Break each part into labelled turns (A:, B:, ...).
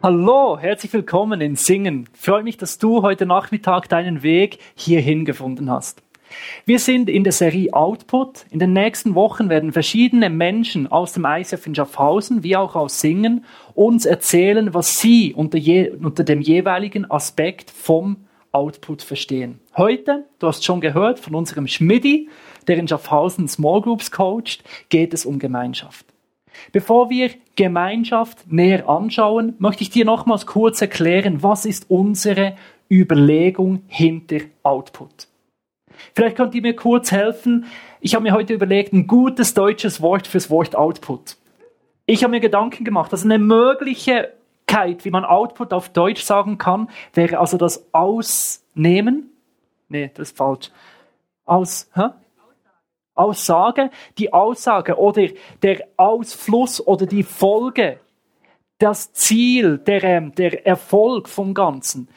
A: Hallo, herzlich willkommen in Singen. Freue mich, dass du heute Nachmittag deinen Weg hierhin gefunden hast. Wir sind in der Serie Output. In den nächsten Wochen werden verschiedene Menschen aus dem ICF in Schaffhausen wie auch aus Singen uns erzählen, was sie unter, je, unter dem jeweiligen Aspekt vom Output verstehen. Heute, du hast schon gehört von unserem Schmidti, der in Schaffhausen Small Groups coacht, geht es um Gemeinschaft. Bevor wir Gemeinschaft näher anschauen, möchte ich dir nochmals kurz erklären, was ist unsere Überlegung hinter Output. Vielleicht könnt ihr mir kurz helfen. Ich habe mir heute überlegt, ein gutes deutsches Wort fürs Wort Output. Ich habe mir Gedanken gemacht, dass eine Möglichkeit, wie man Output auf Deutsch sagen kann, wäre also das Ausnehmen. Nee, das ist falsch. Aus, hä? Aussage, die Aussage oder der Ausfluss oder die Folge, das Ziel, der, ähm, der Erfolg vom Ganzen.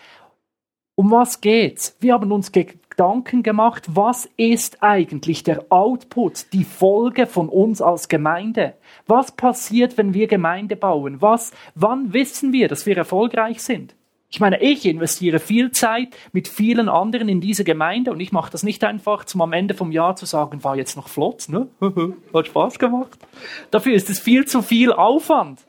A: Um was geht's? Wir haben uns Gedanken gemacht, was ist eigentlich der Output, die Folge von uns als Gemeinde? Was passiert, wenn wir Gemeinde bauen? Was, wann wissen wir, dass wir erfolgreich sind? Ich meine, ich investiere viel Zeit mit vielen anderen in diese Gemeinde und ich mache das nicht einfach, zum am Ende vom Jahr zu sagen, war jetzt noch flott, ne? Hat Spaß gemacht. Dafür ist es viel zu viel Aufwand.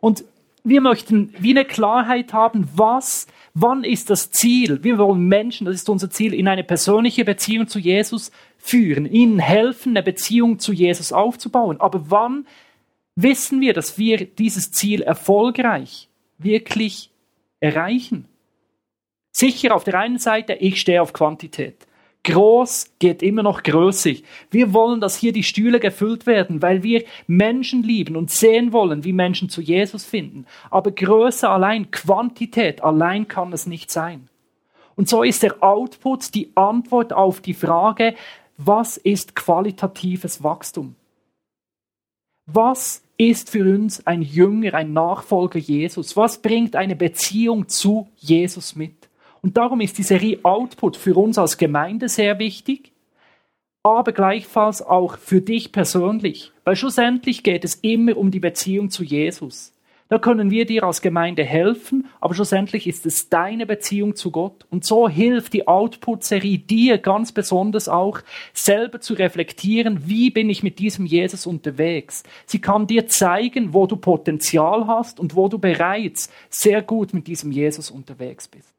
A: Und wir möchten wie eine Klarheit haben, was, wann ist das Ziel? Wir wollen Menschen, das ist unser Ziel, in eine persönliche Beziehung zu Jesus führen, ihnen helfen, eine Beziehung zu Jesus aufzubauen. Aber wann wissen wir, dass wir dieses Ziel erfolgreich wirklich erreichen. Sicher auf der einen Seite, ich stehe auf Quantität. Groß geht immer noch größig. Wir wollen, dass hier die Stühle gefüllt werden, weil wir Menschen lieben und sehen wollen, wie Menschen zu Jesus finden. Aber Größe allein, Quantität allein kann es nicht sein. Und so ist der Output die Antwort auf die Frage, was ist qualitatives Wachstum? Was ist für uns ein Jünger, ein Nachfolger Jesus? Was bringt eine Beziehung zu Jesus mit? Und darum ist die Serie Output für uns als Gemeinde sehr wichtig, aber gleichfalls auch für dich persönlich, weil schlussendlich geht es immer um die Beziehung zu Jesus. Da können wir dir als Gemeinde helfen, aber schlussendlich ist es deine Beziehung zu Gott. Und so hilft die Output-Serie dir ganz besonders auch, selber zu reflektieren, wie bin ich mit diesem Jesus unterwegs. Sie kann dir zeigen, wo du Potenzial hast und wo du bereits sehr gut mit diesem Jesus unterwegs bist.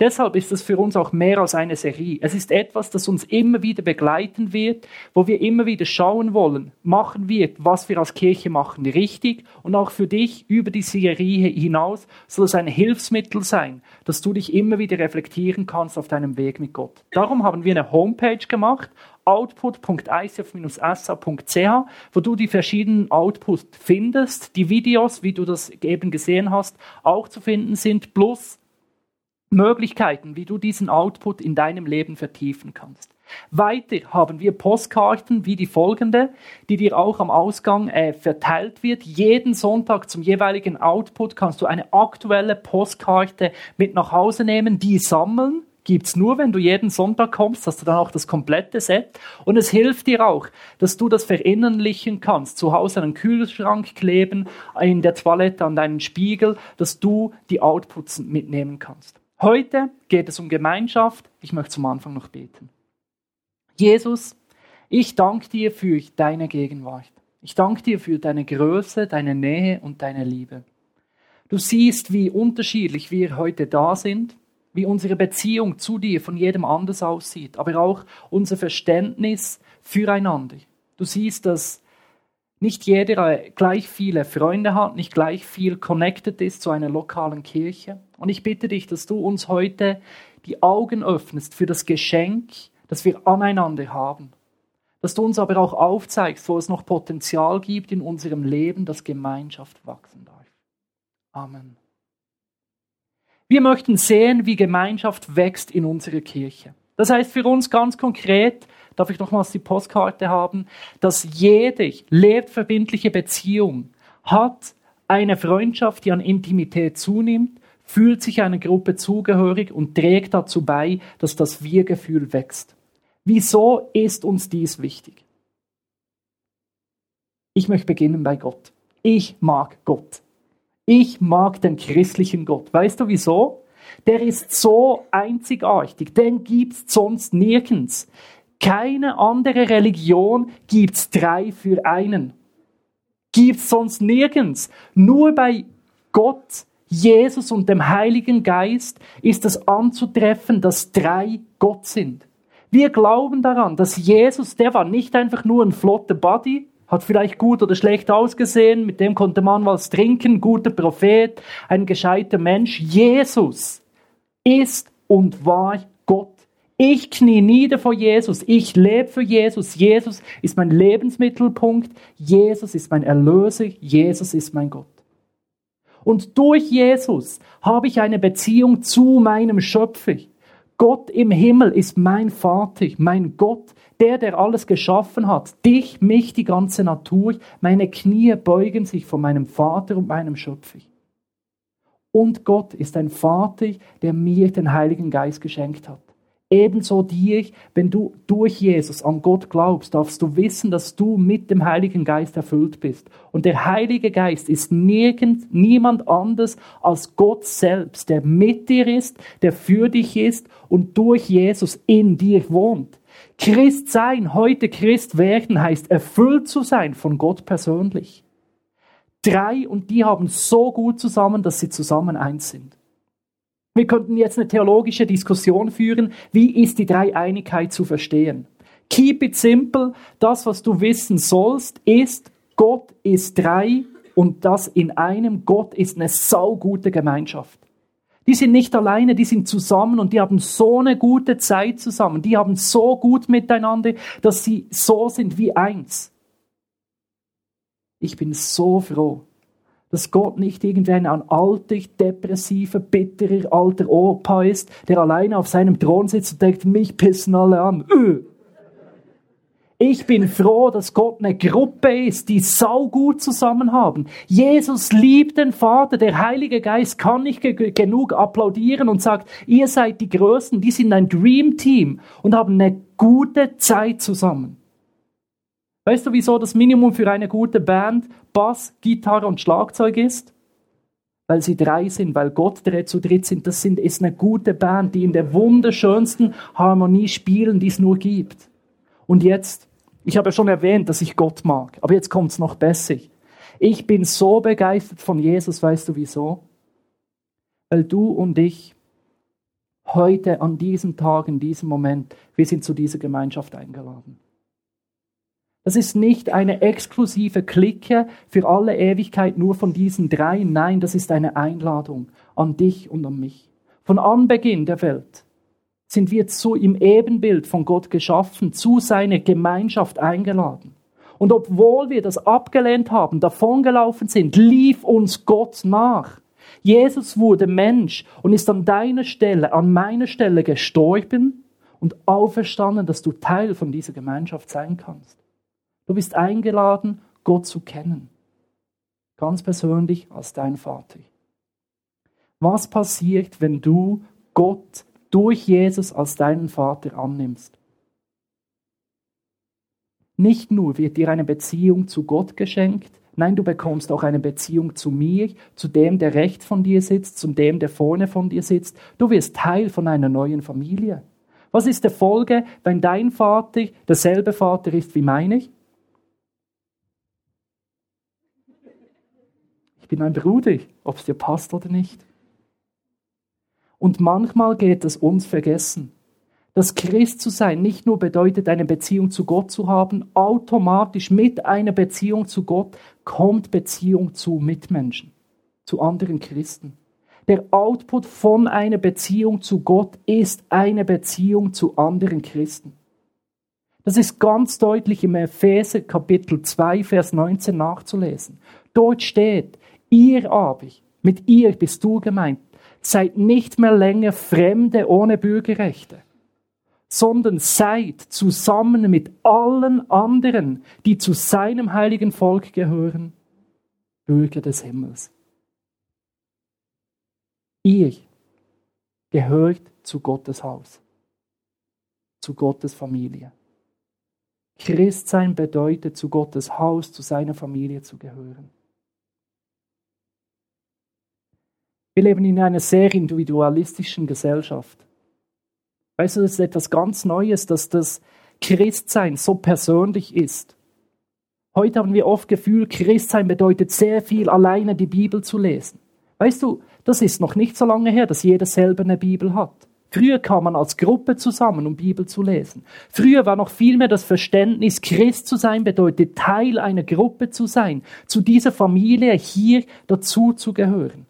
A: Deshalb ist es für uns auch mehr als eine Serie. Es ist etwas, das uns immer wieder begleiten wird, wo wir immer wieder schauen wollen, machen wir, was wir als Kirche machen, richtig und auch für dich über die Serie hinaus soll es ein Hilfsmittel sein, dass du dich immer wieder reflektieren kannst auf deinem Weg mit Gott. Darum haben wir eine Homepage gemacht, output.icf-sa.ch, wo du die verschiedenen Outputs findest, die Videos, wie du das eben gesehen hast, auch zu finden sind, plus Möglichkeiten, wie du diesen Output in deinem Leben vertiefen kannst. Weiter haben wir Postkarten wie die folgende, die dir auch am Ausgang äh, verteilt wird. Jeden Sonntag zum jeweiligen Output kannst du eine aktuelle Postkarte mit nach Hause nehmen, die sammeln. Gibt's nur, wenn du jeden Sonntag kommst, hast du dann auch das komplette Set. Und es hilft dir auch, dass du das verinnerlichen kannst. Zu Hause an einen Kühlschrank kleben, in der Toilette an deinen Spiegel, dass du die Outputs mitnehmen kannst. Heute geht es um Gemeinschaft. Ich möchte zum Anfang noch beten. Jesus, ich danke dir für deine Gegenwart. Ich danke dir für deine Größe, deine Nähe und deine Liebe. Du siehst, wie unterschiedlich wir heute da sind, wie unsere Beziehung zu dir von jedem anders aussieht, aber auch unser Verständnis füreinander. Du siehst, dass nicht jeder gleich viele Freunde hat, nicht gleich viel connected ist zu einer lokalen Kirche. Und ich bitte dich, dass du uns heute die Augen öffnest für das Geschenk, das wir aneinander haben. Dass du uns aber auch aufzeigst, wo es noch Potenzial gibt in unserem Leben, dass Gemeinschaft wachsen darf. Amen. Wir möchten sehen, wie Gemeinschaft wächst in unserer Kirche. Das heißt für uns ganz konkret, darf ich nochmals die Postkarte haben, dass jede lebtverbindliche Beziehung hat eine Freundschaft, die an Intimität zunimmt, fühlt sich einer Gruppe zugehörig und trägt dazu bei, dass das Wir-Gefühl wächst. Wieso ist uns dies wichtig? Ich möchte beginnen bei Gott. Ich mag Gott. Ich mag den christlichen Gott. Weißt du wieso? Der ist so einzigartig, den gibt's sonst nirgends. Keine andere Religion gibt's drei für einen. Gibt's sonst nirgends. Nur bei Gott, Jesus und dem Heiligen Geist ist es anzutreffen, dass drei Gott sind. Wir glauben daran, dass Jesus, der war nicht einfach nur ein flotter Buddy, hat vielleicht gut oder schlecht ausgesehen, mit dem konnte man was trinken, guter Prophet, ein gescheiter Mensch. Jesus ist und war Gott. Ich knie nieder vor Jesus. Ich lebe für Jesus. Jesus ist mein Lebensmittelpunkt. Jesus ist mein Erlöser. Jesus ist mein Gott. Und durch Jesus habe ich eine Beziehung zu meinem Schöpfer. Gott im Himmel ist mein Vater, mein Gott, der, der alles geschaffen hat. Dich, mich, die ganze Natur. Meine Knie beugen sich vor meinem Vater und meinem Schöpfer. Und Gott ist ein Vater, der mir den Heiligen Geist geschenkt hat. Ebenso dir, wenn du durch Jesus an Gott glaubst, darfst du wissen, dass du mit dem Heiligen Geist erfüllt bist. Und der Heilige Geist ist nirgend, niemand anders als Gott selbst, der mit dir ist, der für dich ist und durch Jesus in dir wohnt. Christ sein, heute Christ werden, heißt erfüllt zu sein von Gott persönlich. Drei und die haben so gut zusammen, dass sie zusammen eins sind. Wir könnten jetzt eine theologische Diskussion führen, wie ist die Dreieinigkeit zu verstehen. Keep it simple, das, was du wissen sollst, ist, Gott ist drei und das in einem Gott ist eine saugute Gemeinschaft. Die sind nicht alleine, die sind zusammen und die haben so eine gute Zeit zusammen. Die haben so gut miteinander, dass sie so sind wie eins. Ich bin so froh, dass Gott nicht irgendwann ein alter, depressiver, bitterer alter Opa ist, der alleine auf seinem Thron sitzt und denkt, mich pissen alle an. Öh. Ich bin froh, dass Gott eine Gruppe ist, die saugut zusammen haben. Jesus liebt den Vater, der Heilige Geist kann nicht ge genug applaudieren und sagt, ihr seid die Größten, die sind ein Dream Team und haben eine gute Zeit zusammen. Weißt du, wieso das Minimum für eine gute Band Bass, Gitarre und Schlagzeug ist? Weil sie drei sind, weil Gott drei zu dritt sind. Das sind, ist eine gute Band, die in der wunderschönsten Harmonie spielen, die es nur gibt. Und jetzt, ich habe schon erwähnt, dass ich Gott mag, aber jetzt kommt es noch besser. Ich bin so begeistert von Jesus, weißt du wieso? Weil du und ich heute, an diesem Tag, in diesem Moment, wir sind zu dieser Gemeinschaft eingeladen. Das ist nicht eine exklusive Clique für alle Ewigkeit nur von diesen drei. Nein, das ist eine Einladung an dich und an mich. Von Anbeginn der Welt sind wir zu im Ebenbild von Gott geschaffen, zu seiner Gemeinschaft eingeladen. Und obwohl wir das abgelehnt haben, davongelaufen sind, lief uns Gott nach. Jesus wurde Mensch und ist an deiner Stelle, an meiner Stelle gestorben und auferstanden, dass du Teil von dieser Gemeinschaft sein kannst. Du bist eingeladen, Gott zu kennen. Ganz persönlich als dein Vater. Was passiert, wenn du Gott durch Jesus als deinen Vater annimmst? Nicht nur wird dir eine Beziehung zu Gott geschenkt, nein, du bekommst auch eine Beziehung zu mir, zu dem, der rechts von dir sitzt, zu dem, der vorne von dir sitzt. Du wirst Teil von einer neuen Familie. Was ist der Folge, wenn dein Vater derselbe Vater ist wie meine? Ich bin ein Bruder, ob es dir passt oder nicht. Und manchmal geht es uns vergessen. dass Christ zu sein nicht nur bedeutet, eine Beziehung zu Gott zu haben, automatisch mit einer Beziehung zu Gott kommt Beziehung zu Mitmenschen, zu anderen Christen. Der Output von einer Beziehung zu Gott ist eine Beziehung zu anderen Christen. Das ist ganz deutlich im Epheser Kapitel 2, Vers 19 nachzulesen. Dort steht, Ihr aber, mit ihr bist du gemeint, seid nicht mehr länger Fremde ohne Bürgerrechte, sondern seid zusammen mit allen anderen, die zu seinem heiligen Volk gehören, Bürger des Himmels. Ihr gehört zu Gottes Haus, zu Gottes Familie. Christsein bedeutet, zu Gottes Haus, zu seiner Familie zu gehören. Wir leben in einer sehr individualistischen Gesellschaft. Weißt du, das ist etwas ganz Neues, dass das Christsein so persönlich ist. Heute haben wir oft Gefühl, Christsein bedeutet sehr viel, alleine die Bibel zu lesen. Weißt du, das ist noch nicht so lange her, dass jeder selber eine Bibel hat. Früher kam man als Gruppe zusammen, um Bibel zu lesen. Früher war noch viel mehr das Verständnis, Christ zu sein bedeutet Teil einer Gruppe zu sein, zu dieser Familie hier dazu zu gehören.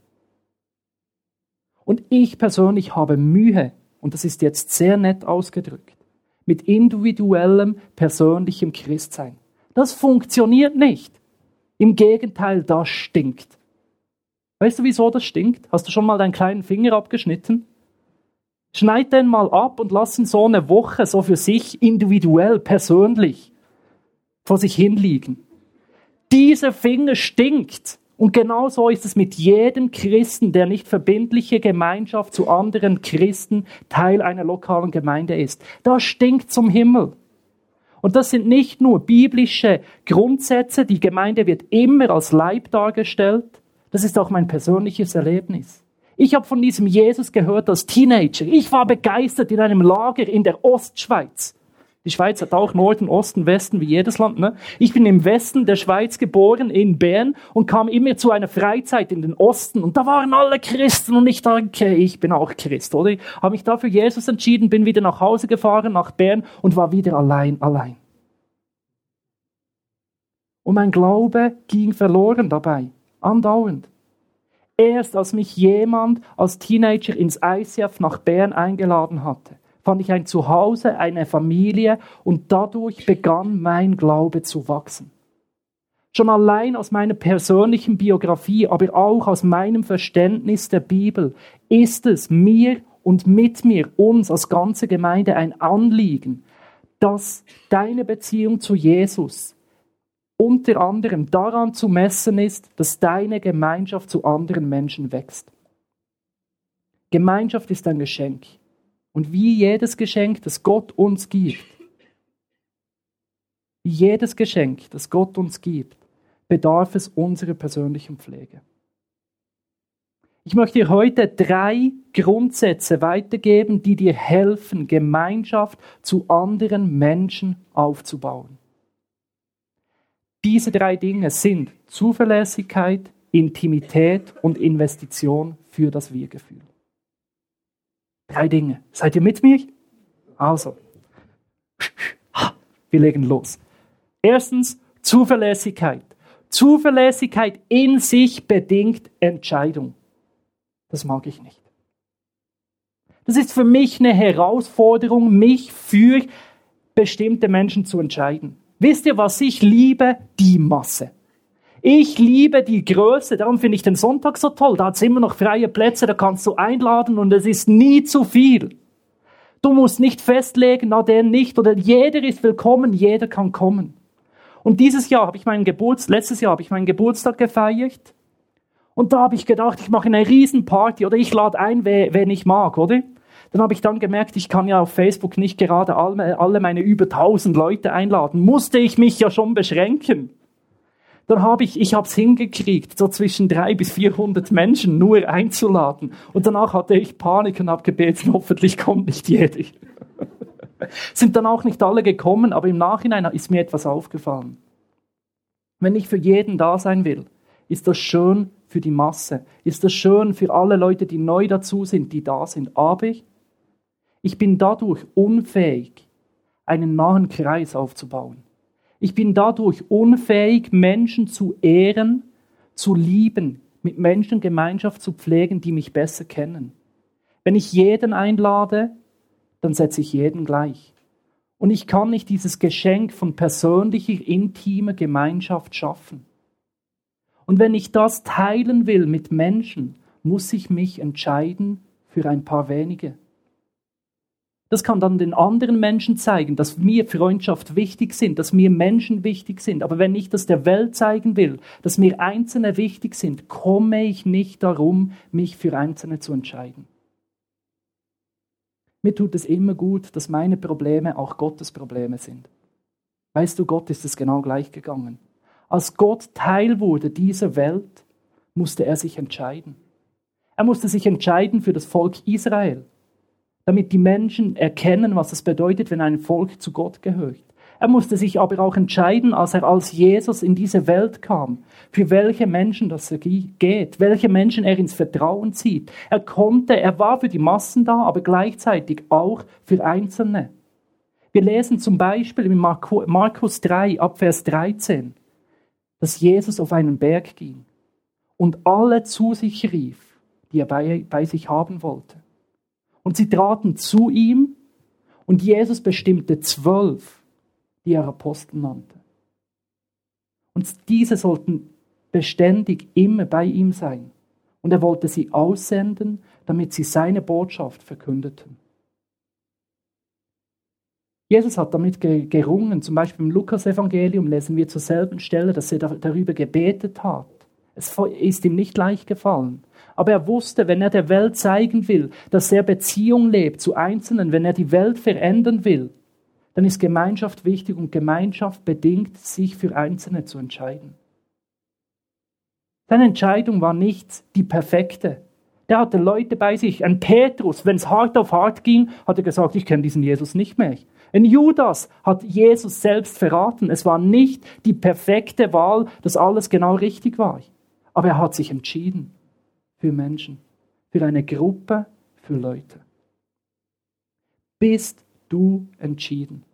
A: Und ich persönlich habe Mühe, und das ist jetzt sehr nett ausgedrückt, mit individuellem, persönlichem Christsein. Das funktioniert nicht. Im Gegenteil, das stinkt. Weißt du, wieso das stinkt? Hast du schon mal deinen kleinen Finger abgeschnitten? Schneid den mal ab und lass ihn so eine Woche so für sich individuell, persönlich vor sich hinliegen. Dieser Finger stinkt. Und genau so ist es mit jedem Christen, der nicht verbindliche Gemeinschaft zu anderen Christen Teil einer lokalen Gemeinde ist. Das stinkt zum Himmel. Und das sind nicht nur biblische Grundsätze, die Gemeinde wird immer als Leib dargestellt, das ist auch mein persönliches Erlebnis. Ich habe von diesem Jesus gehört als Teenager. Ich war begeistert in einem Lager in der Ostschweiz. Die Schweiz hat auch Norden, Osten, Westen, wie jedes Land. Ne? Ich bin im Westen der Schweiz geboren, in Bern, und kam immer zu einer Freizeit in den Osten. Und da waren alle Christen und ich dachte, ich bin auch Christ, oder? Ich habe mich da für Jesus entschieden, bin wieder nach Hause gefahren, nach Bern und war wieder allein, allein. Und mein Glaube ging verloren dabei, andauernd. Erst als mich jemand als Teenager ins ICF nach Bern eingeladen hatte, fand ich ein Zuhause, eine Familie und dadurch begann mein Glaube zu wachsen. Schon allein aus meiner persönlichen Biografie, aber auch aus meinem Verständnis der Bibel ist es mir und mit mir, uns als ganze Gemeinde ein Anliegen, dass deine Beziehung zu Jesus unter anderem daran zu messen ist, dass deine Gemeinschaft zu anderen Menschen wächst. Gemeinschaft ist ein Geschenk. Und wie jedes Geschenk, das Gott uns gibt, wie jedes Geschenk, das Gott uns gibt, bedarf es unserer persönlichen Pflege. Ich möchte dir heute drei Grundsätze weitergeben, die dir helfen, Gemeinschaft zu anderen Menschen aufzubauen. Diese drei Dinge sind Zuverlässigkeit, Intimität und Investition für das Wir-Gefühl. Drei Dinge. Seid ihr mit mir? Also, wir legen los. Erstens, Zuverlässigkeit. Zuverlässigkeit in sich bedingt Entscheidung. Das mag ich nicht. Das ist für mich eine Herausforderung, mich für bestimmte Menschen zu entscheiden. Wisst ihr, was ich liebe? Die Masse. Ich liebe die Größe, darum finde ich den Sonntag so toll. Da hat es immer noch freie Plätze, da kannst du einladen und es ist nie zu viel. Du musst nicht festlegen, na der nicht, oder jeder ist willkommen, jeder kann kommen. Und dieses Jahr habe ich meinen Geburtstag, letztes Jahr habe ich meinen Geburtstag gefeiert. Und da habe ich gedacht, ich mache eine Riesenparty oder ich lade ein, wen ich mag, oder? Dann habe ich dann gemerkt, ich kann ja auf Facebook nicht gerade alle, meine über 1000 Leute einladen. Musste ich mich ja schon beschränken. Dann habe ich, ich habe es hingekriegt, so zwischen drei bis 400 Menschen nur einzuladen. Und danach hatte ich Panik und habe gebeten, hoffentlich kommt nicht jeder. Sind dann auch nicht alle gekommen, aber im Nachhinein ist mir etwas aufgefallen. Wenn ich für jeden da sein will, ist das schön für die Masse, ist das schön für alle Leute, die neu dazu sind, die da sind. Aber ich bin dadurch unfähig, einen nahen Kreis aufzubauen. Ich bin dadurch unfähig, Menschen zu ehren, zu lieben, mit Menschen Gemeinschaft zu pflegen, die mich besser kennen. Wenn ich jeden einlade, dann setze ich jeden gleich. Und ich kann nicht dieses Geschenk von persönlicher, intimer Gemeinschaft schaffen. Und wenn ich das teilen will mit Menschen, muss ich mich entscheiden für ein paar wenige. Das kann dann den anderen Menschen zeigen, dass mir Freundschaft wichtig sind, dass mir Menschen wichtig sind. Aber wenn ich das der Welt zeigen will, dass mir Einzelne wichtig sind, komme ich nicht darum, mich für Einzelne zu entscheiden. Mir tut es immer gut, dass meine Probleme auch Gottes Probleme sind. Weißt du, Gott ist es genau gleich gegangen. Als Gott Teil wurde dieser Welt, musste er sich entscheiden. Er musste sich entscheiden für das Volk Israel, damit die Menschen erkennen, was es bedeutet, wenn ein Volk zu Gott gehört. Er musste sich aber auch entscheiden, als er als Jesus in diese Welt kam, für welche Menschen das geht, welche Menschen er ins Vertrauen zieht. Er konnte, er war für die Massen da, aber gleichzeitig auch für Einzelne. Wir lesen zum Beispiel in Markus 3 ab Vers 13, dass Jesus auf einen Berg ging und alle zu sich rief die er bei, bei sich haben wollte. Und sie traten zu ihm und Jesus bestimmte zwölf, die er Apostel nannte. Und diese sollten beständig immer bei ihm sein. Und er wollte sie aussenden, damit sie seine Botschaft verkündeten. Jesus hat damit gerungen. Zum Beispiel im Lukas-Evangelium lesen wir zur selben Stelle, dass er darüber gebetet hat. Es ist ihm nicht leicht gefallen. Aber er wusste, wenn er der Welt zeigen will, dass er Beziehung lebt zu Einzelnen, wenn er die Welt verändern will, dann ist Gemeinschaft wichtig und Gemeinschaft bedingt, sich für Einzelne zu entscheiden. Seine Entscheidung war nicht die perfekte. Der hatte Leute bei sich. Ein Petrus, wenn es hart auf hart ging, hat er gesagt, ich kenne diesen Jesus nicht mehr. Ein Judas hat Jesus selbst verraten. Es war nicht die perfekte Wahl, dass alles genau richtig war. Aber er hat sich entschieden für Menschen, für eine Gruppe, für Leute. Bist du entschieden?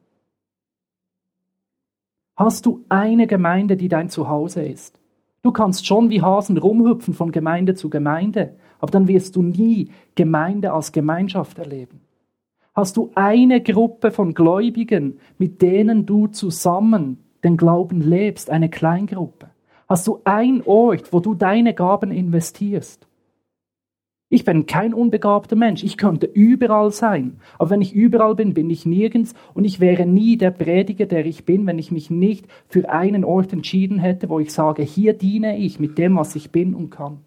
A: Hast du eine Gemeinde, die dein Zuhause ist? Du kannst schon wie Hasen rumhüpfen von Gemeinde zu Gemeinde, aber dann wirst du nie Gemeinde als Gemeinschaft erleben. Hast du eine Gruppe von Gläubigen, mit denen du zusammen den Glauben lebst, eine Kleingruppe? Hast du ein Ort, wo du deine Gaben investierst? Ich bin kein unbegabter Mensch. Ich könnte überall sein. Aber wenn ich überall bin, bin ich nirgends und ich wäre nie der Prediger, der ich bin, wenn ich mich nicht für einen Ort entschieden hätte, wo ich sage, hier diene ich mit dem, was ich bin und kann.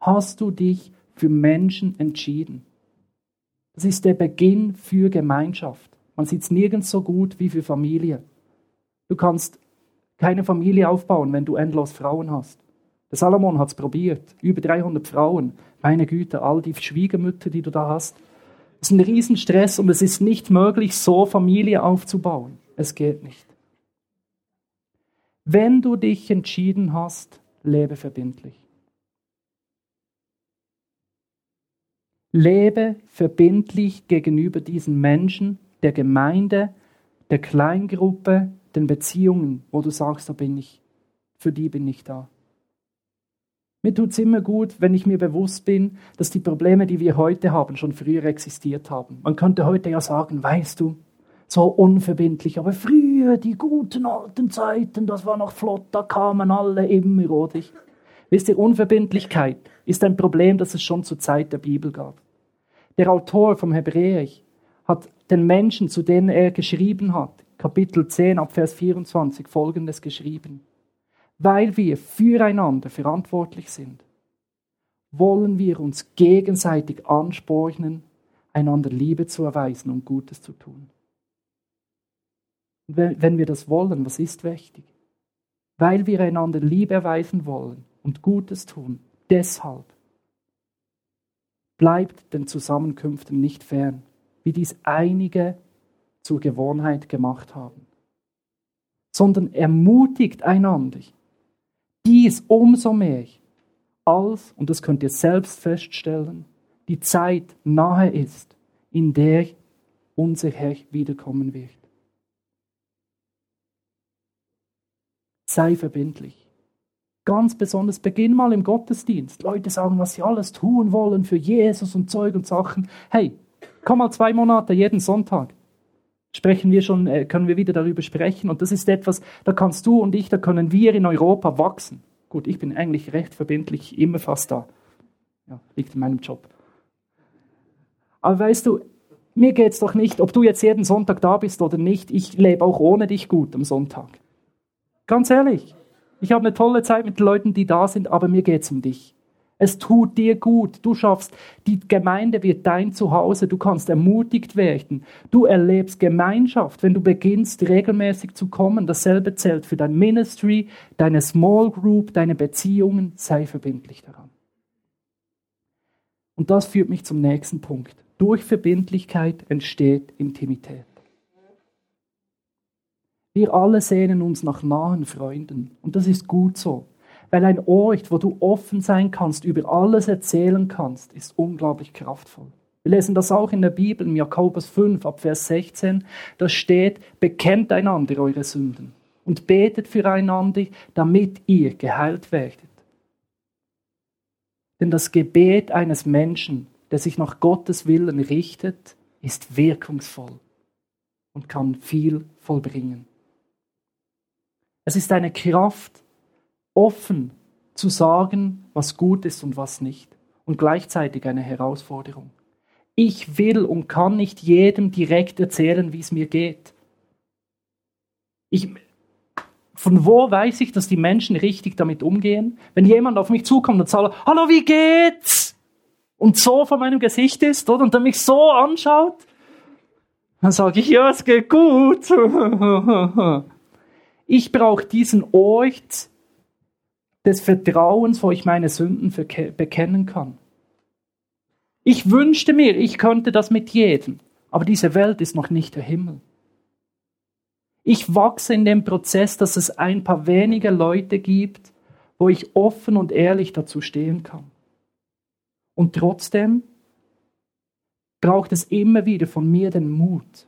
A: Hast du dich für Menschen entschieden? Das ist der Beginn für Gemeinschaft. Man sieht es nirgends so gut wie für Familie. Du kannst keine Familie aufbauen, wenn du endlos Frauen hast. Der Salomon hat es probiert. Über 300 Frauen. Meine Güte, all die Schwiegermütter, die du da hast. Es ist ein Riesenstress und es ist nicht möglich, so Familie aufzubauen. Es geht nicht. Wenn du dich entschieden hast, lebe verbindlich. Lebe verbindlich gegenüber diesen Menschen, der Gemeinde, der Kleingruppe, den Beziehungen, wo du sagst, da bin ich, für die bin ich da. Mir tut es immer gut, wenn ich mir bewusst bin, dass die Probleme, die wir heute haben, schon früher existiert haben. Man könnte heute ja sagen, weißt du, so unverbindlich, aber früher, die guten alten Zeiten, das war noch flott, da kamen alle immer, oder? Wisst ihr, Unverbindlichkeit ist ein Problem, das es schon zur Zeit der Bibel gab. Der Autor vom Hebräer hat den Menschen, zu denen er geschrieben hat, Kapitel 10 ab Vers 24, folgendes geschrieben weil wir füreinander verantwortlich sind, wollen wir uns gegenseitig anspornen, einander Liebe zu erweisen und Gutes zu tun. Wenn wir das wollen, was ist wichtig? Weil wir einander Liebe erweisen wollen und Gutes tun, deshalb bleibt den Zusammenkünften nicht fern, wie dies einige zur Gewohnheit gemacht haben, sondern ermutigt einander dies umso mehr, als, und das könnt ihr selbst feststellen, die Zeit nahe ist, in der unser Herr wiederkommen wird. Sei verbindlich. Ganz besonders beginn mal im Gottesdienst. Leute sagen, was sie alles tun wollen für Jesus und Zeug und Sachen. Hey, komm mal zwei Monate jeden Sonntag sprechen wir schon, äh, können wir wieder darüber sprechen. Und das ist etwas, da kannst du und ich, da können wir in Europa wachsen. Gut, ich bin eigentlich recht verbindlich, immer fast da. Ja, liegt in meinem Job. Aber weißt du, mir geht es doch nicht, ob du jetzt jeden Sonntag da bist oder nicht, ich lebe auch ohne dich gut am Sonntag. Ganz ehrlich, ich habe eine tolle Zeit mit den Leuten, die da sind, aber mir geht es um dich. Es tut dir gut. Du schaffst, die Gemeinde wird dein Zuhause. Du kannst ermutigt werden. Du erlebst Gemeinschaft, wenn du beginnst, regelmäßig zu kommen. Dasselbe zählt für dein Ministry, deine Small Group, deine Beziehungen. Sei verbindlich daran. Und das führt mich zum nächsten Punkt. Durch Verbindlichkeit entsteht Intimität. Wir alle sehnen uns nach nahen Freunden. Und das ist gut so. Weil ein Ort, wo du offen sein kannst, über alles erzählen kannst, ist unglaublich kraftvoll. Wir lesen das auch in der Bibel, im Jakobus 5, ab Vers 16. Da steht, bekennt einander eure Sünden und betet füreinander, damit ihr geheilt werdet. Denn das Gebet eines Menschen, der sich nach Gottes Willen richtet, ist wirkungsvoll und kann viel vollbringen. Es ist eine Kraft, offen zu sagen, was gut ist und was nicht. Und gleichzeitig eine Herausforderung. Ich will und kann nicht jedem direkt erzählen, wie es mir geht. Ich, von wo weiß ich, dass die Menschen richtig damit umgehen? Wenn jemand auf mich zukommt und sagt, hallo, wie geht's? Und so vor meinem Gesicht ist, oder? Und dann mich so anschaut, dann sage ich, ja, es geht gut. Ich brauche diesen Ort, des Vertrauens, wo ich meine Sünden bekennen kann. Ich wünschte mir, ich könnte das mit jedem, aber diese Welt ist noch nicht der Himmel. Ich wachse in dem Prozess, dass es ein paar wenige Leute gibt, wo ich offen und ehrlich dazu stehen kann. Und trotzdem braucht es immer wieder von mir den Mut,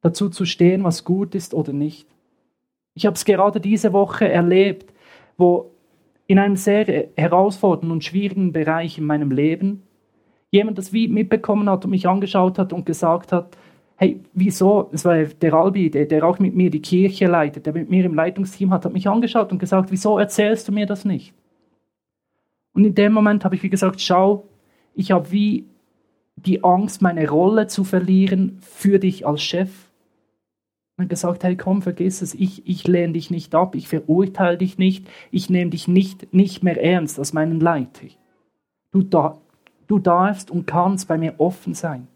A: dazu zu stehen, was gut ist oder nicht. Ich habe es gerade diese Woche erlebt, wo in einem sehr herausfordernden und schwierigen Bereich in meinem Leben jemand das wie mitbekommen hat und mich angeschaut hat und gesagt hat, hey, wieso, es war der Albi, der, der auch mit mir die Kirche leitet, der mit mir im Leitungsteam hat, hat mich angeschaut und gesagt, wieso erzählst du mir das nicht? Und in dem Moment habe ich wie gesagt, schau, ich habe wie die Angst, meine Rolle zu verlieren für dich als Chef und gesagt, hey komm, vergiss es, ich, ich lehne dich nicht ab, ich verurteile dich nicht, ich nehme dich nicht, nicht mehr ernst als meinen Leiter. Du, da, du darfst und kannst bei mir offen sein.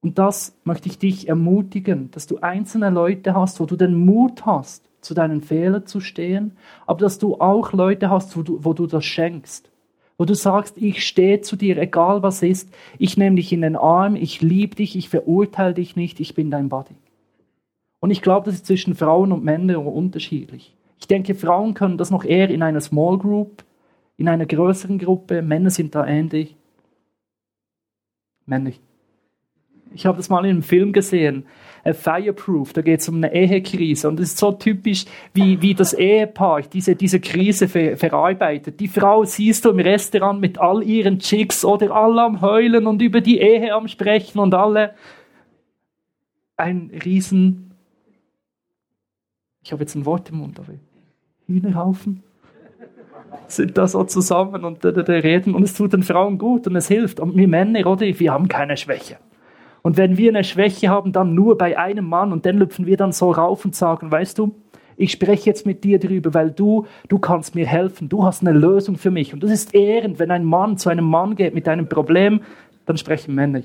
A: Und das möchte ich dich ermutigen, dass du einzelne Leute hast, wo du den Mut hast, zu deinen Fehlern zu stehen, aber dass du auch Leute hast, wo du, wo du das schenkst wo du sagst, ich stehe zu dir, egal was ist, ich nehme dich in den Arm, ich liebe dich, ich verurteile dich nicht, ich bin dein Buddy. Und ich glaube, das ist zwischen Frauen und Männern unterschiedlich. Ich denke, Frauen können das noch eher in einer Small Group, in einer größeren Gruppe, Männer sind da ähnlich. Männlich. Ich habe das mal in einem Film gesehen. Fireproof, da geht es um eine Ehekrise. Und es ist so typisch, wie, wie das Ehepaar diese, diese Krise ver, verarbeitet. Die Frau siehst du im Restaurant mit all ihren Chicks oder alle am Heulen und über die Ehe am Sprechen und alle. Ein Riesen. Ich habe jetzt ein Wort im Mund, aber Hühnerhaufen sind da so zusammen und reden und es tut den Frauen gut und es hilft. Und wir Männer, oder? Wir haben keine Schwäche. Und wenn wir eine Schwäche haben, dann nur bei einem Mann und dann lüpfen wir dann so rauf und sagen, weißt du, ich spreche jetzt mit dir drüber, weil du, du kannst mir helfen, du hast eine Lösung für mich. Und das ist ehrend, wenn ein Mann zu einem Mann geht mit einem Problem, dann sprechen Männer.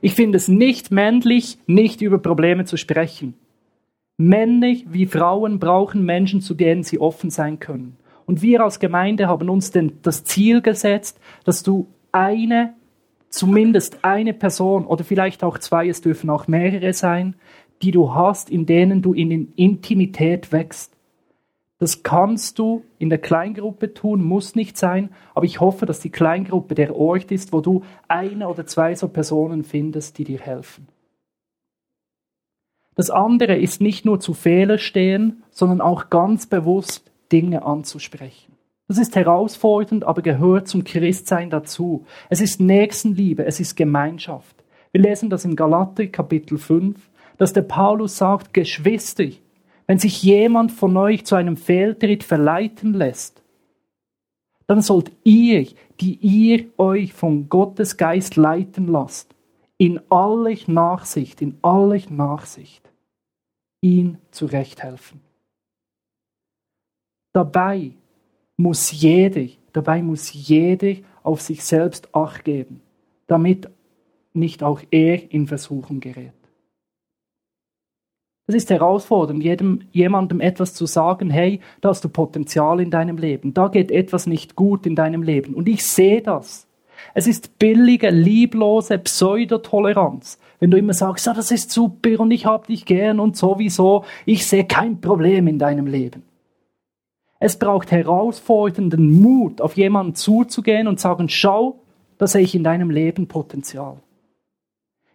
A: Ich finde es nicht männlich, nicht über Probleme zu sprechen. Männlich wie Frauen brauchen Menschen, zu denen sie offen sein können. Und wir als Gemeinde haben uns denn das Ziel gesetzt, dass du eine zumindest eine Person oder vielleicht auch zwei, es dürfen auch mehrere sein, die du hast, in denen du in Intimität wächst. Das kannst du in der Kleingruppe tun, muss nicht sein, aber ich hoffe, dass die Kleingruppe der Ort ist, wo du eine oder zwei so Personen findest, die dir helfen. Das andere ist nicht nur zu Fehler stehen, sondern auch ganz bewusst Dinge anzusprechen. Das ist herausfordernd, aber gehört zum Christsein dazu. Es ist Nächstenliebe, es ist Gemeinschaft. Wir lesen das in Galater Kapitel 5, dass der Paulus sagt, Geschwister, wenn sich jemand von euch zu einem Fehltritt verleiten lässt, dann sollt ihr, die ihr euch von Gottes Geist leiten lasst, in aller Nachsicht, in aller Nachsicht, ihn zurechthelfen. Dabei muss jeder, dabei muss jeder auf sich selbst Acht geben, damit nicht auch er in Versuchung gerät. Es ist herausfordernd, jedem, jemandem etwas zu sagen, hey, da hast du Potenzial in deinem Leben, da geht etwas nicht gut in deinem Leben. Und ich sehe das. Es ist billige, lieblose Pseudotoleranz. Wenn du immer sagst, ja, das ist super und ich hab dich gern und sowieso, ich sehe kein Problem in deinem Leben. Es braucht herausfordernden Mut, auf jemanden zuzugehen und sagen, schau, da sehe ich in deinem Leben Potenzial.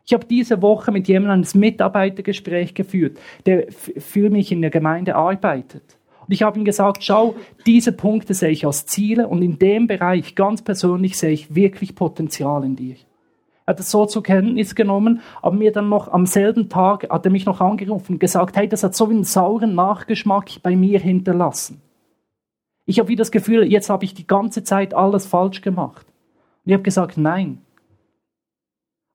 A: Ich habe diese Woche mit jemandem ein Mitarbeitergespräch geführt, der für mich in der Gemeinde arbeitet. Und ich habe ihm gesagt, schau, diese Punkte sehe ich als Ziele und in dem Bereich ganz persönlich sehe ich wirklich Potenzial in dir. Er hat es so zur Kenntnis genommen, aber mir dann noch am selben Tag hat er mich noch angerufen und gesagt, hey, das hat so einen sauren Nachgeschmack bei mir hinterlassen. Ich habe wieder das Gefühl, jetzt habe ich die ganze Zeit alles falsch gemacht. Und ich habe gesagt, nein.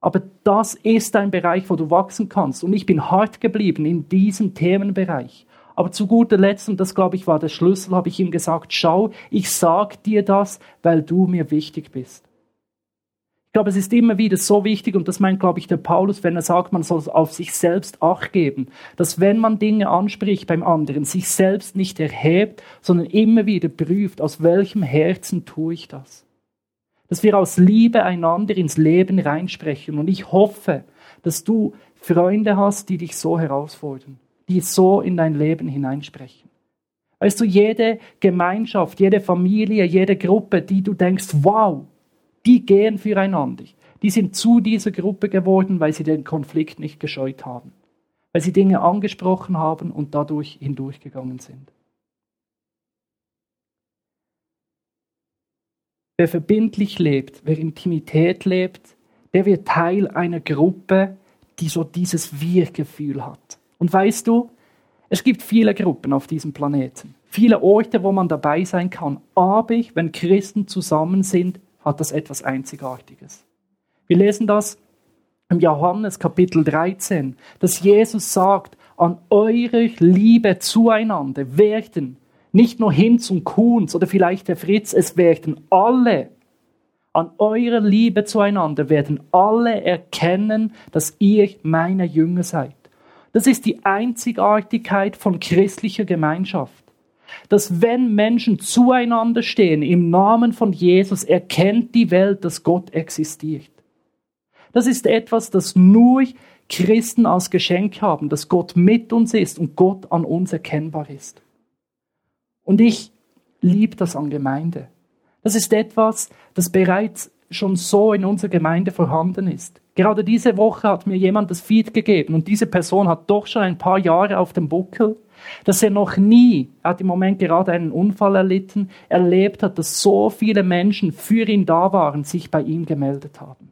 A: Aber das ist ein Bereich, wo du wachsen kannst. Und ich bin hart geblieben in diesem Themenbereich. Aber zu guter Letzt, und das glaube ich war der Schlüssel, habe ich ihm gesagt, schau, ich sag dir das, weil du mir wichtig bist. Ich glaube, es ist immer wieder so wichtig, und das meint, glaube ich, der Paulus, wenn er sagt, man soll auf sich selbst Acht geben, dass wenn man Dinge anspricht beim anderen, sich selbst nicht erhebt, sondern immer wieder prüft, aus welchem Herzen tue ich das. Dass wir aus Liebe einander ins Leben reinsprechen. Und ich hoffe, dass du Freunde hast, die dich so herausfordern, die so in dein Leben hineinsprechen. Weißt du, jede Gemeinschaft, jede Familie, jede Gruppe, die du denkst, wow, die gehen füreinander. Die sind zu dieser Gruppe geworden, weil sie den Konflikt nicht gescheut haben. Weil sie Dinge angesprochen haben und dadurch hindurchgegangen sind. Wer verbindlich lebt, wer Intimität lebt, der wird Teil einer Gruppe, die so dieses Wir-Gefühl hat. Und weißt du, es gibt viele Gruppen auf diesem Planeten, viele Orte, wo man dabei sein kann. Aber wenn Christen zusammen sind, hat das etwas Einzigartiges. Wir lesen das im Johannes Kapitel 13, dass Jesus sagt, an eurer Liebe zueinander werden nicht nur Hinz und Kunz oder vielleicht der Fritz, es werden alle, an eurer Liebe zueinander werden alle erkennen, dass ihr meine Jünger seid. Das ist die Einzigartigkeit von christlicher Gemeinschaft dass wenn Menschen zueinander stehen im Namen von Jesus, erkennt die Welt, dass Gott existiert. Das ist etwas, das nur Christen als Geschenk haben, dass Gott mit uns ist und Gott an uns erkennbar ist. Und ich liebe das an Gemeinde. Das ist etwas, das bereits schon so in unserer Gemeinde vorhanden ist. Gerade diese Woche hat mir jemand das Feed gegeben und diese Person hat doch schon ein paar Jahre auf dem Buckel dass er noch nie, er hat im Moment gerade einen Unfall erlitten, erlebt hat, dass so viele Menschen für ihn da waren, sich bei ihm gemeldet haben.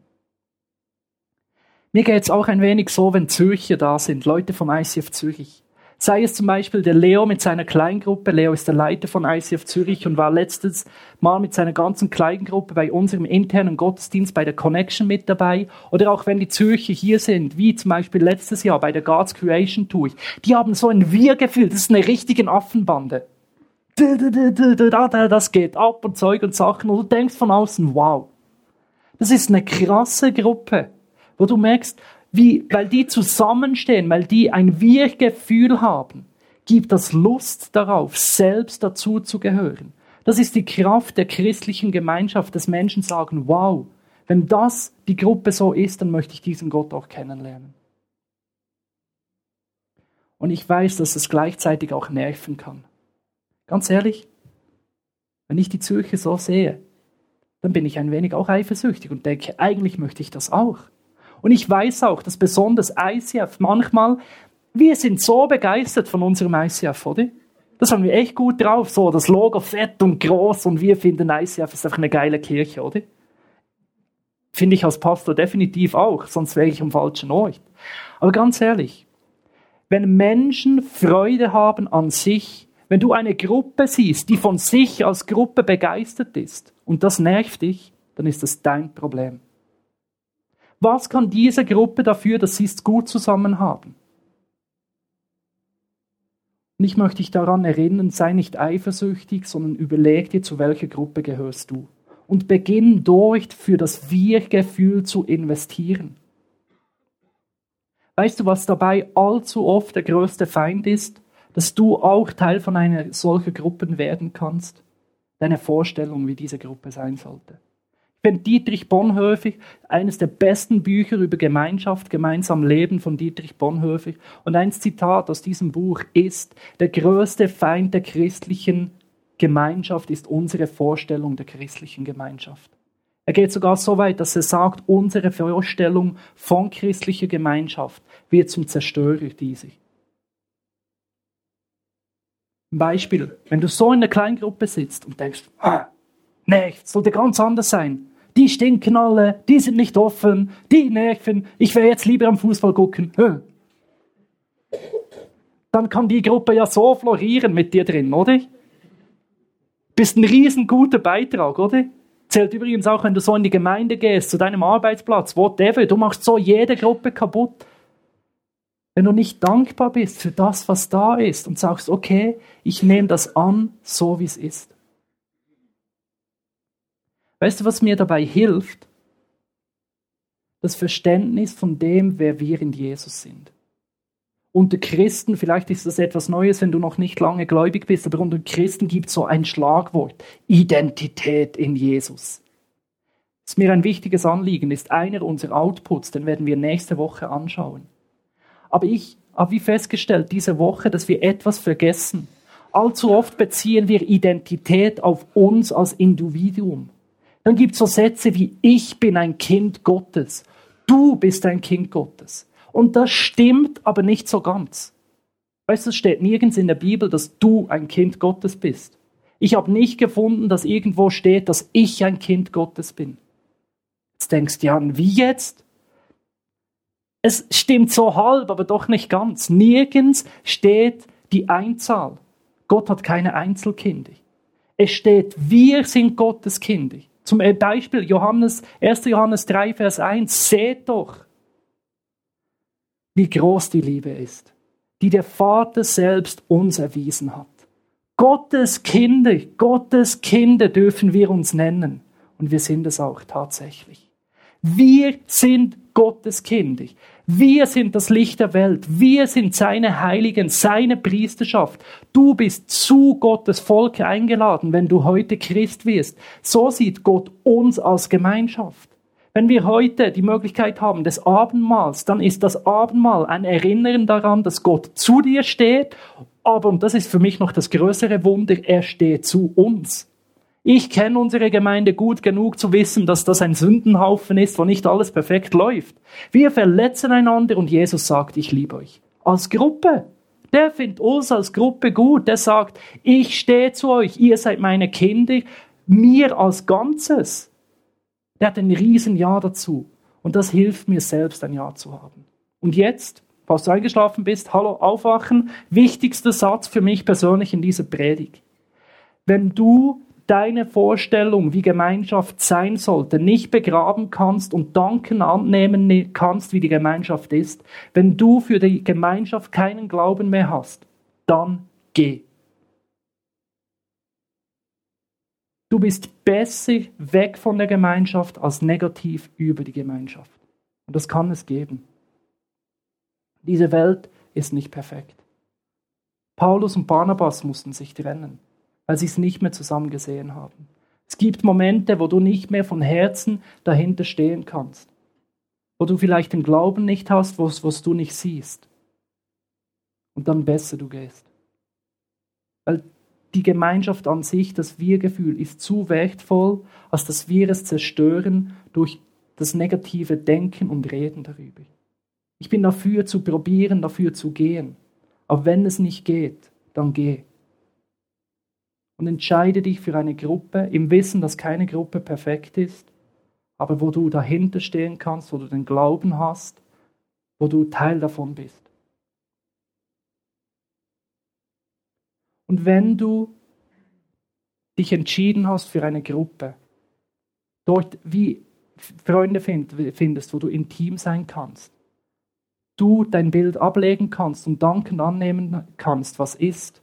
A: Mir geht es auch ein wenig so, wenn Zürcher da sind, Leute vom ICF Zürich. Sei es zum Beispiel der Leo mit seiner Kleingruppe. Leo ist der Leiter von ICF Zürich und war letztes Mal mit seiner ganzen Kleingruppe bei unserem internen Gottesdienst bei der Connection mit dabei. Oder auch wenn die Zürcher hier sind, wie zum Beispiel letztes Jahr bei der God's Creation Tour. Die haben so ein Wir-Gefühl. Das ist eine richtige Affenbande. Das geht ab und Zeug und Sachen. Und du denkst von außen, wow. Das ist eine krasse Gruppe, wo du merkst, wie, weil die zusammenstehen, weil die ein Wir-Gefühl haben, gibt das Lust darauf, selbst dazu zu gehören. Das ist die Kraft der christlichen Gemeinschaft, dass Menschen sagen, wow, wenn das die Gruppe so ist, dann möchte ich diesen Gott auch kennenlernen. Und ich weiß, dass es gleichzeitig auch nerven kann. Ganz ehrlich, wenn ich die Zürcher so sehe, dann bin ich ein wenig auch eifersüchtig und denke, eigentlich möchte ich das auch. Und ich weiß auch, dass besonders ICF manchmal, wir sind so begeistert von unserem ICF, oder? Das haben wir echt gut drauf, so das Logo fett und groß und wir finden ICF ist einfach eine geile Kirche, oder? Finde ich als Pastor definitiv auch, sonst wäre ich am falschen Ort. Aber ganz ehrlich, wenn Menschen Freude haben an sich, wenn du eine Gruppe siehst, die von sich als Gruppe begeistert ist und das nervt dich, dann ist das dein Problem. Was kann diese Gruppe dafür, dass sie es gut zusammen haben? Und ich möchte dich daran erinnern, sei nicht eifersüchtig, sondern überleg dir, zu welcher Gruppe gehörst du. Und beginn dort für das Wir-Gefühl zu investieren. Weißt du, was dabei allzu oft der größte Feind ist? Dass du auch Teil von einer solcher Gruppe werden kannst. Deine Vorstellung, wie diese Gruppe sein sollte. Finde Dietrich Bonhoeffer eines der besten Bücher über Gemeinschaft, gemeinsam Leben von Dietrich Bonhoeffer. Und ein Zitat aus diesem Buch ist, der größte Feind der christlichen Gemeinschaft ist unsere Vorstellung der christlichen Gemeinschaft. Er geht sogar so weit, dass er sagt, unsere Vorstellung von christlicher Gemeinschaft wird zum Zerstörer dieser. Ein Beispiel, wenn du so in einer kleinen Gruppe sitzt und denkst, ah, nee, sollte ganz anders sein. Die stinken alle, die sind nicht offen, die nerven, ich wäre jetzt lieber am Fußball gucken. Dann kann die Gruppe ja so florieren mit dir drin, oder? Bist ein riesenguter Beitrag, oder? Zählt übrigens auch, wenn du so in die Gemeinde gehst, zu deinem Arbeitsplatz, whatever. Du machst so jede Gruppe kaputt. Wenn du nicht dankbar bist für das, was da ist und sagst, okay, ich nehme das an, so wie es ist. Weißt du, was mir dabei hilft? Das Verständnis von dem, wer wir in Jesus sind unter Christen, vielleicht ist das etwas Neues, wenn du noch nicht lange gläubig bist, aber unter Christen gibt es so ein Schlagwort, Identität in Jesus. Das ist mir ein wichtiges Anliegen, ist einer unserer Outputs, den werden wir nächste Woche anschauen. Aber ich habe wie festgestellt diese Woche, dass wir etwas vergessen. Allzu oft beziehen wir Identität auf uns als Individuum. Dann gibt es so Sätze wie ich bin ein Kind Gottes, du bist ein Kind Gottes. Und das stimmt aber nicht so ganz. Weißt du, es steht nirgends in der Bibel, dass du ein Kind Gottes bist. Ich habe nicht gefunden, dass irgendwo steht, dass ich ein Kind Gottes bin. Jetzt denkst du, ja, wie jetzt? Es stimmt so halb, aber doch nicht ganz. Nirgends steht die Einzahl. Gott hat keine Einzelkinder. Es steht, wir sind Gottes Kinder. Zum Beispiel Johannes, 1. Johannes 3, Vers 1. Seht doch, wie groß die Liebe ist, die der Vater selbst uns erwiesen hat. Gottes Kinder, Gottes Kinder dürfen wir uns nennen. Und wir sind es auch tatsächlich. Wir sind Gottes Kinder. Wir sind das Licht der Welt. Wir sind seine Heiligen, seine Priesterschaft. Du bist zu Gottes Volk eingeladen, wenn du heute Christ wirst. So sieht Gott uns als Gemeinschaft. Wenn wir heute die Möglichkeit haben des Abendmahls, dann ist das Abendmahl ein Erinnern daran, dass Gott zu dir steht, aber, und das ist für mich noch das größere Wunder, er steht zu uns. Ich kenne unsere Gemeinde gut genug zu wissen, dass das ein Sündenhaufen ist, wo nicht alles perfekt läuft. Wir verletzen einander und Jesus sagt, ich liebe euch. Als Gruppe. Der findet uns als Gruppe gut. Der sagt, ich stehe zu euch, ihr seid meine Kinder, mir als Ganzes. Der hat ein riesen Ja dazu. Und das hilft mir selbst, ein Ja zu haben. Und jetzt, falls du eingeschlafen bist, hallo, aufwachen. Wichtigster Satz für mich persönlich in dieser Predigt. Wenn du deine Vorstellung, wie Gemeinschaft sein sollte, nicht begraben kannst und Danken annehmen ne-, kannst, wie die Gemeinschaft ist, wenn du für die Gemeinschaft keinen Glauben mehr hast, dann geh. Du bist besser weg von der Gemeinschaft als negativ über die Gemeinschaft. Und das kann es geben. Diese Welt ist nicht perfekt. Paulus und Barnabas mussten sich trennen, weil sie es nicht mehr zusammen gesehen haben. Es gibt Momente, wo du nicht mehr von Herzen dahinter stehen kannst. Wo du vielleicht den Glauben nicht hast, was, was du nicht siehst. Und dann besser du gehst. Weil die Gemeinschaft an sich, das Wir-Gefühl, ist zu wertvoll, als dass wir es zerstören durch das negative Denken und Reden darüber. Ich bin dafür zu probieren, dafür zu gehen. Aber wenn es nicht geht, dann geh. Und entscheide dich für eine Gruppe im Wissen, dass keine Gruppe perfekt ist, aber wo du dahinter stehen kannst, wo du den Glauben hast, wo du Teil davon bist. Und wenn du dich entschieden hast für eine Gruppe, dort wie Freunde findest, wo du intim sein kannst, du dein Bild ablegen kannst und Danken annehmen kannst, was ist,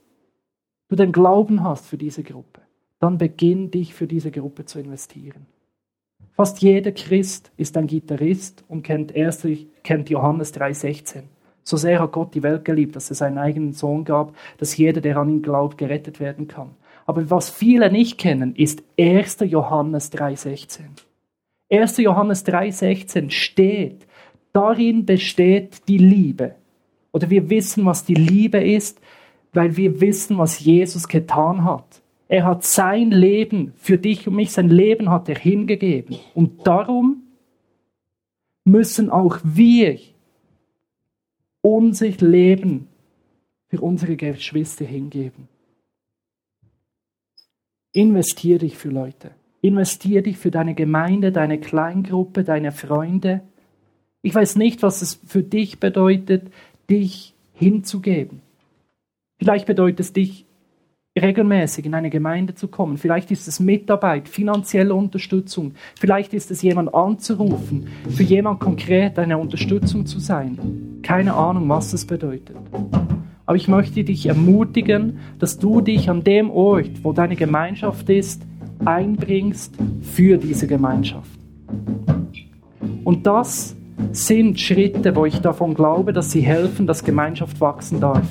A: du den Glauben hast für diese Gruppe, dann beginn dich für diese Gruppe zu investieren. Fast jeder Christ ist ein Gitarrist und kennt, erst, kennt Johannes 3,16. So sehr hat Gott die Welt geliebt, dass er seinen eigenen Sohn gab, dass jeder, der an ihn glaubt, gerettet werden kann. Aber was viele nicht kennen, ist 1. Johannes 3,16. 1. Johannes 3,16 steht, darin besteht die Liebe. Oder wir wissen, was die Liebe ist, weil wir wissen, was Jesus getan hat. Er hat sein Leben für dich und mich, sein Leben hat er hingegeben. Und darum müssen auch wir unser Leben für unsere Geschwister hingeben. Investier dich für Leute. Investier dich für deine Gemeinde, deine Kleingruppe, deine Freunde. Ich weiß nicht, was es für dich bedeutet, dich hinzugeben. Vielleicht bedeutet es dich, regelmäßig in eine Gemeinde zu kommen. Vielleicht ist es Mitarbeit, finanzielle Unterstützung. Vielleicht ist es jemand anzurufen, für jemand konkret eine Unterstützung zu sein. Keine Ahnung, was es bedeutet. Aber ich möchte dich ermutigen, dass du dich an dem Ort, wo deine Gemeinschaft ist, einbringst für diese Gemeinschaft. Und das sind Schritte, wo ich davon glaube, dass sie helfen, dass Gemeinschaft wachsen darf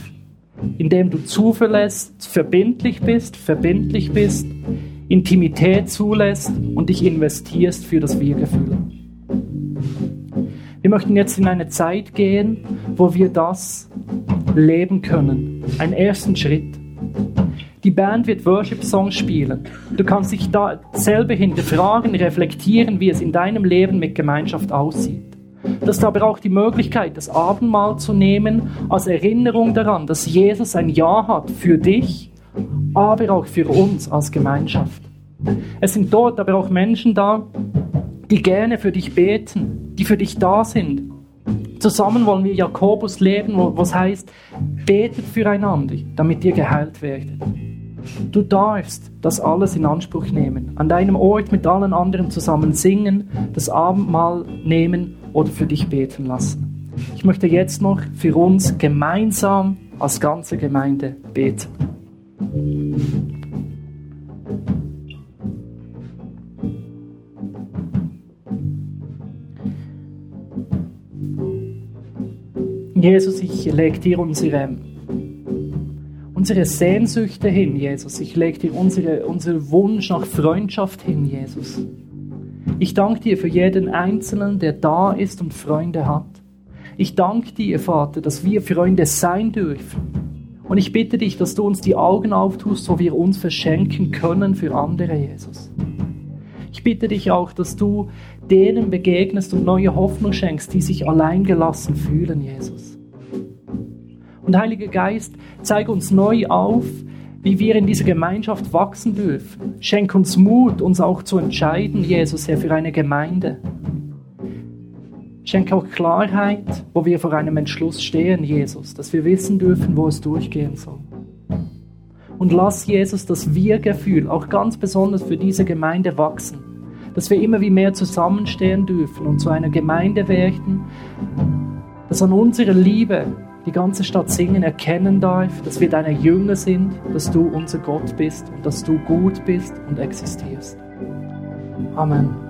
A: indem du zuverlässt, verbindlich bist, verbindlich bist, Intimität zulässt und dich investierst für das Wir-Gefühl. Wir möchten jetzt in eine Zeit gehen, wo wir das leben können. Einen ersten Schritt. Die Band wird Worship-Songs spielen. Du kannst dich da selber hinterfragen, reflektieren, wie es in deinem Leben mit Gemeinschaft aussieht. Du hast aber auch die Möglichkeit, das Abendmahl zu nehmen als Erinnerung daran, dass Jesus ein Ja hat für dich, aber auch für uns als Gemeinschaft. Es sind dort aber auch Menschen da, die gerne für dich beten, die für dich da sind. Zusammen wollen wir Jakobus leben, was heißt, betet füreinander, damit ihr geheilt werdet. Du darfst das alles in Anspruch nehmen, an deinem Ort mit allen anderen zusammen singen, das Abendmahl nehmen oder für dich beten lassen. Ich möchte jetzt noch für uns gemeinsam als ganze Gemeinde beten. Jesus, ich lege dir unsere, unsere Sehnsüchte hin, Jesus. Ich lege dir unsere, unseren Wunsch nach Freundschaft hin, Jesus. Ich danke dir für jeden Einzelnen, der da ist und Freunde hat. Ich danke dir, Vater, dass wir Freunde sein dürfen. Und ich bitte dich, dass du uns die Augen auftust, wo wir uns verschenken können für andere, Jesus. Ich bitte dich auch, dass du denen begegnest und neue Hoffnung schenkst, die sich alleingelassen fühlen, Jesus. Und Heiliger Geist, zeige uns neu auf, wie wir in dieser Gemeinschaft wachsen dürfen. Schenk uns Mut, uns auch zu entscheiden, Jesus, Herr, für eine Gemeinde. Schenk auch Klarheit, wo wir vor einem Entschluss stehen, Jesus, dass wir wissen dürfen, wo es durchgehen soll. Und lass, Jesus, das Wir-Gefühl auch ganz besonders für diese Gemeinde wachsen, dass wir immer wie mehr zusammenstehen dürfen und zu einer Gemeinde werden, dass an unserer Liebe die ganze Stadt singen, erkennen darf, dass wir deine Jünger sind, dass du unser Gott bist und dass du gut bist und existierst. Amen. Amen.